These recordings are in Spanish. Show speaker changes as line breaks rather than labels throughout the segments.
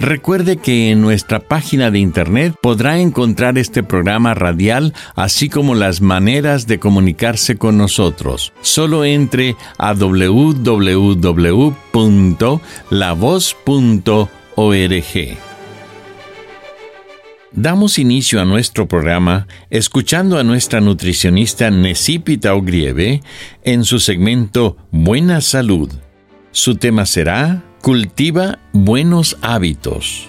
Recuerde que en nuestra página de internet podrá encontrar este programa radial, así como las maneras de comunicarse con nosotros. Solo entre a www.lavoz.org. Damos inicio a nuestro programa escuchando a nuestra nutricionista Necipita Ogrieve en su segmento Buena Salud. Su tema será Cultiva buenos hábitos.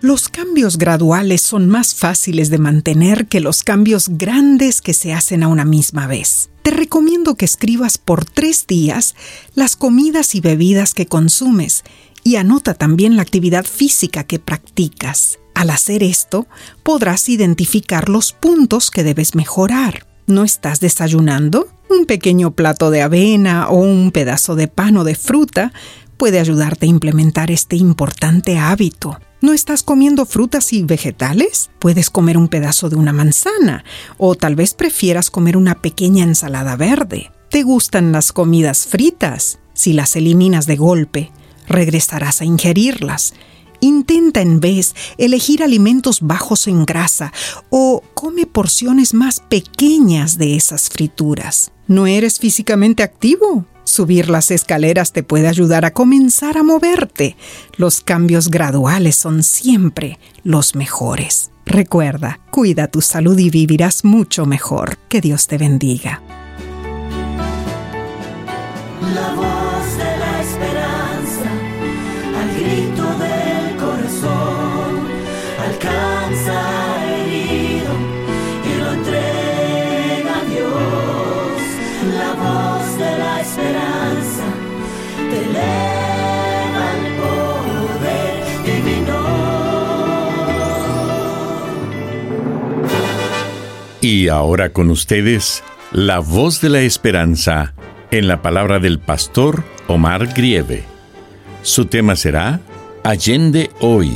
Los cambios graduales son más fáciles de mantener que los cambios grandes que se hacen a una misma vez. Te recomiendo que escribas por tres días las comidas y bebidas que consumes y anota también la actividad física que practicas. Al hacer esto, podrás identificar los puntos que debes mejorar. ¿No estás desayunando? Un pequeño plato de avena o un pedazo de pan o de fruta puede ayudarte a implementar este importante hábito. ¿No estás comiendo frutas y vegetales? Puedes comer un pedazo de una manzana o tal vez prefieras comer una pequeña ensalada verde. ¿Te gustan las comidas fritas? Si las eliminas de golpe, regresarás a ingerirlas Intenta en vez elegir alimentos bajos en grasa o come porciones más pequeñas de esas frituras. ¿No eres físicamente activo? Subir las escaleras te puede ayudar a comenzar a moverte. Los cambios graduales son siempre los mejores. Recuerda, cuida tu salud y vivirás mucho mejor. Que Dios te bendiga.
Y ahora con ustedes, la voz de la esperanza en la palabra del pastor Omar Grieve. Su tema será Allende hoy.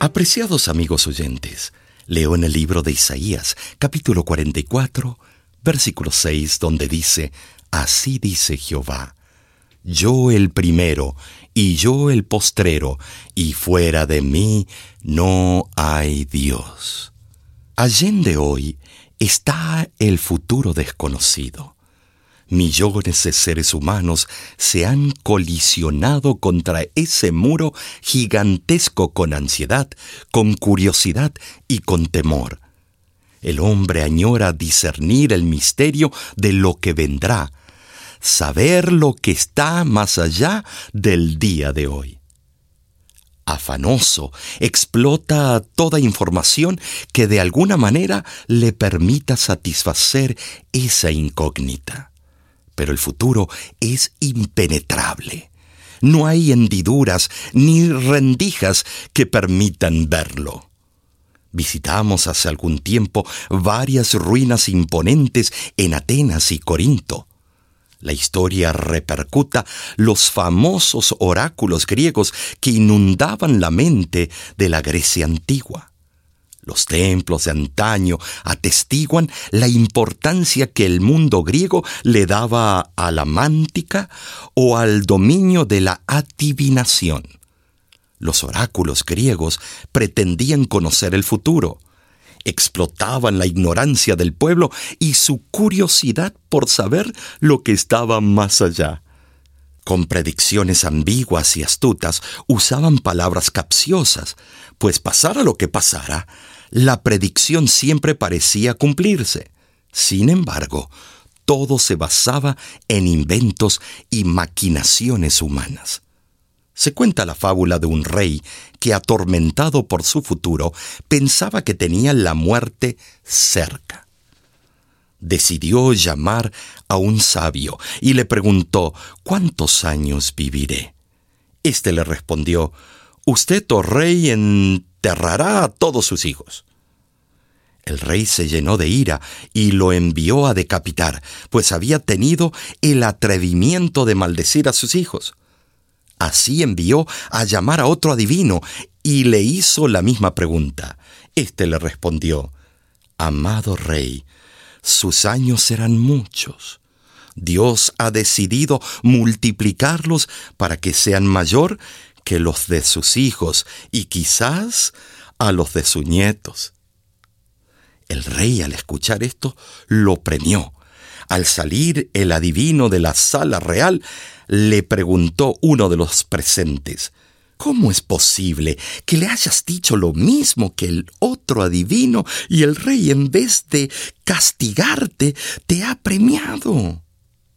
Apreciados amigos oyentes, leo en el libro de Isaías, capítulo 44, versículo 6, donde dice, Así dice Jehová, yo el primero y yo el postrero, y fuera de mí no hay Dios. Allende hoy está el futuro desconocido. Millones de seres humanos se han colisionado contra ese muro gigantesco con ansiedad, con curiosidad y con temor. El hombre añora discernir el misterio de lo que vendrá, saber lo que está más allá del día de hoy. Afanoso, explota toda información que de alguna manera le permita satisfacer esa incógnita. Pero el futuro es impenetrable. No hay hendiduras ni rendijas que permitan verlo. Visitamos hace algún tiempo varias ruinas imponentes en Atenas y Corinto la historia repercuta los famosos oráculos griegos que inundaban la mente de la Grecia antigua. Los templos de antaño atestiguan la importancia que el mundo griego le daba a la mántica o al dominio de la adivinación. Los oráculos griegos pretendían conocer el futuro, explotaban la ignorancia del pueblo y su curiosidad por saber lo que estaba más allá. Con predicciones ambiguas y astutas, usaban palabras capciosas, pues pasara lo que pasara, la predicción siempre parecía cumplirse. Sin embargo, todo se basaba en inventos y maquinaciones humanas. Se cuenta la fábula de un rey que, atormentado por su futuro, pensaba que tenía la muerte cerca. Decidió llamar a un sabio y le preguntó ¿Cuántos años viviré? Este le respondió Usted, oh rey, enterrará a todos sus hijos. El rey se llenó de ira y lo envió a decapitar, pues había tenido el atrevimiento de maldecir a sus hijos. Así envió a llamar a otro adivino y le hizo la misma pregunta. Este le respondió, Amado rey, sus años serán muchos. Dios ha decidido multiplicarlos para que sean mayor que los de sus hijos y quizás a los de sus nietos. El rey al escuchar esto lo premió. Al salir el adivino de la sala real, le preguntó uno de los presentes, ¿Cómo es posible que le hayas dicho lo mismo que el otro adivino y el rey en vez de castigarte te ha premiado?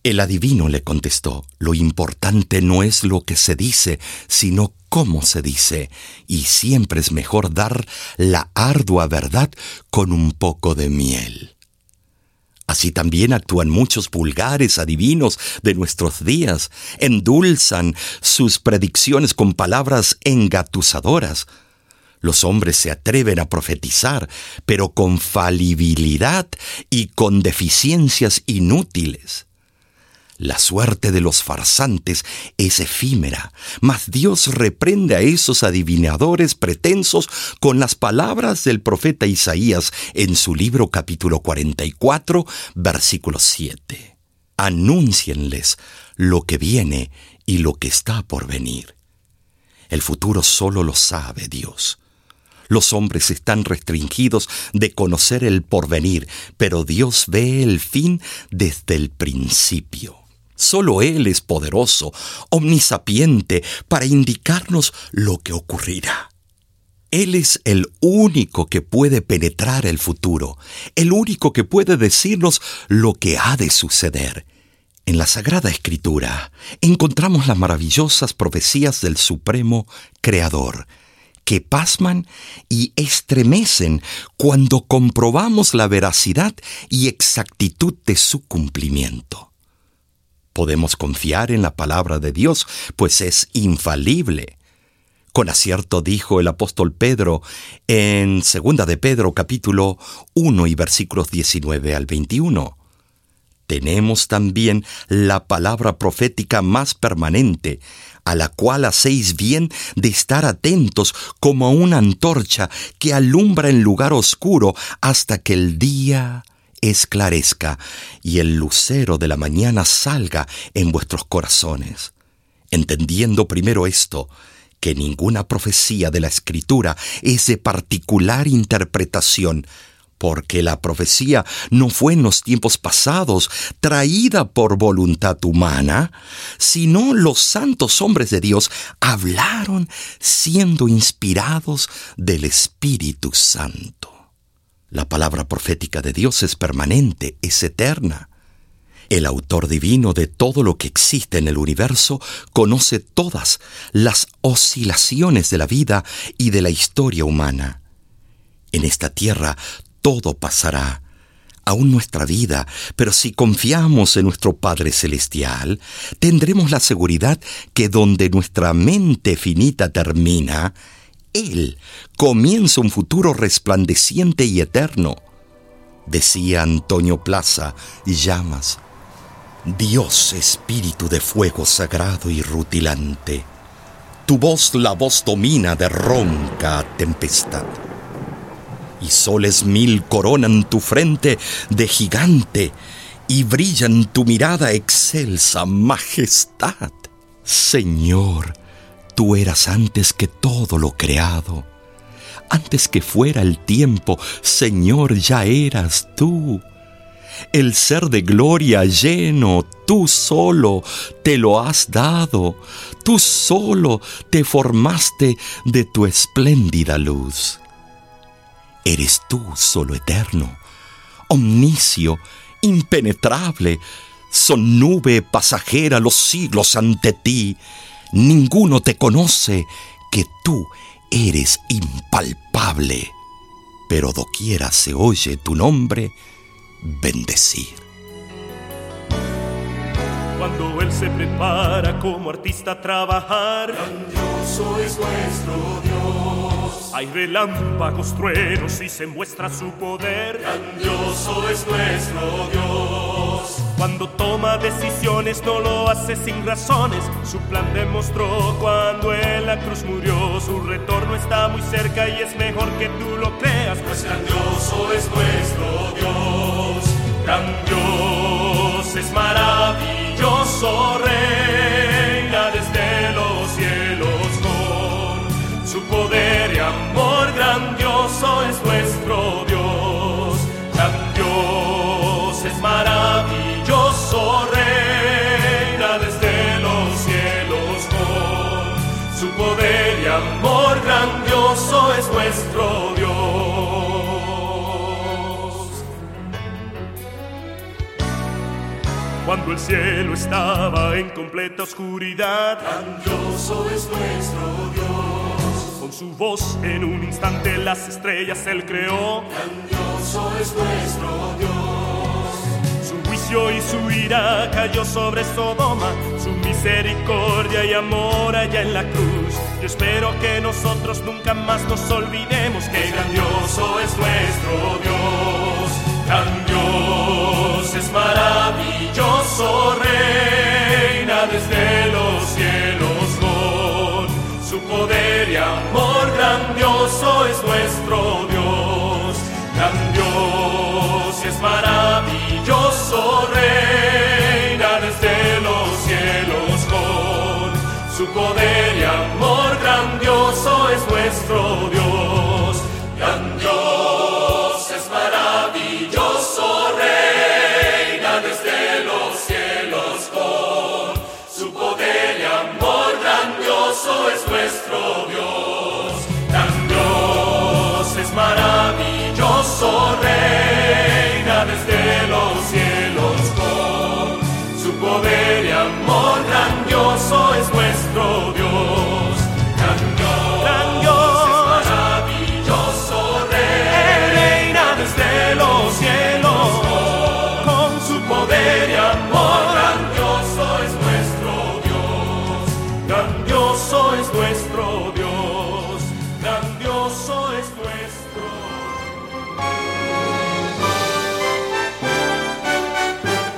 El adivino le contestó, lo importante no es lo que se dice, sino cómo se dice, y siempre es mejor dar la ardua verdad con un poco de miel. Así también actúan muchos vulgares adivinos de nuestros días, endulzan sus predicciones con palabras engatusadoras. Los hombres se atreven a profetizar, pero con falibilidad y con deficiencias inútiles. La suerte de los farsantes es efímera, mas Dios reprende a esos adivinadores pretensos con las palabras del profeta Isaías en su libro capítulo 44, versículo 7. Anúncienles lo que viene y lo que está por venir. El futuro solo lo sabe Dios. Los hombres están restringidos de conocer el porvenir, pero Dios ve el fin desde el principio. Solo Él es poderoso, omnisapiente, para indicarnos lo que ocurrirá. Él es el único que puede penetrar el futuro, el único que puede decirnos lo que ha de suceder. En la Sagrada Escritura encontramos las maravillosas profecías del Supremo Creador, que pasman y estremecen cuando comprobamos la veracidad y exactitud de su cumplimiento. Podemos confiar en la palabra de Dios, pues es infalible. Con acierto dijo el apóstol Pedro en 2 de Pedro capítulo 1 y versículos 19 al 21. Tenemos también la palabra profética más permanente, a la cual hacéis bien de estar atentos como a una antorcha que alumbra en lugar oscuro hasta que el día esclarezca y el lucero de la mañana salga en vuestros corazones. Entendiendo primero esto, que ninguna profecía de la Escritura es de particular interpretación, porque la profecía no fue en los tiempos pasados traída por voluntad humana, sino los santos hombres de Dios hablaron siendo inspirados del Espíritu Santo. La palabra profética de Dios es permanente, es eterna. El autor divino de todo lo que existe en el universo conoce todas las oscilaciones de la vida y de la historia humana. En esta tierra todo pasará, aún nuestra vida, pero si confiamos en nuestro Padre Celestial, tendremos la seguridad que donde nuestra mente finita termina, él comienza un futuro resplandeciente y eterno. Decía Antonio Plaza Llamas, Dios espíritu de fuego sagrado y rutilante, tu voz la voz domina de ronca tempestad. Y soles mil coronan tu frente de gigante y brillan tu mirada excelsa majestad. Señor, Tú eras antes que todo lo creado. Antes que fuera el tiempo, Señor, ya eras tú. El ser de gloria lleno tú solo te lo has dado, tú solo te formaste de tu espléndida luz. Eres tú solo eterno, omnisio, impenetrable, son nube pasajera los siglos ante ti. Ninguno te conoce que tú eres impalpable. Pero doquiera se oye tu nombre, bendecir.
Cuando Él se prepara como artista a trabajar,
grandioso es nuestro Dios.
Hay relámpagos, truenos y se muestra su poder.
Grandioso es nuestro Dios.
Cuando toma decisiones no lo hace sin razones. Su plan demostró cuando en la cruz murió. Su retorno está muy cerca y es mejor que tú lo creas.
Pues grandioso es nuestro Dios.
Grandioso es maravilloso, nuestro Dios. Cuando el cielo estaba en completa oscuridad,
grandioso es nuestro Dios.
Con su voz en un instante las estrellas él creó,
grandioso es nuestro Dios.
Y su ira cayó sobre Sodoma, su misericordia y amor allá en la cruz. Yo espero que nosotros nunca más nos olvidemos que grandioso es nuestro Dios. Grandioso es maravilloso, reina desde los cielos con su poder y amor. Grandioso es nuestro Dios. Maravilloso, reina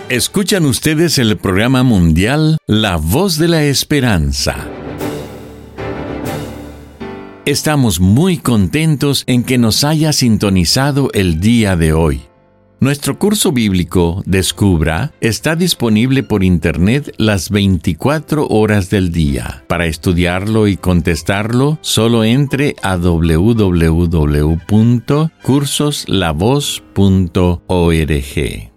Escuchan ustedes el programa mundial La Voz de la Esperanza. Estamos muy contentos en que nos haya sintonizado el día de hoy. Nuestro curso bíblico Descubra está disponible por Internet las 24 horas del día. Para estudiarlo y contestarlo, solo entre a www.cursoslavoz.org.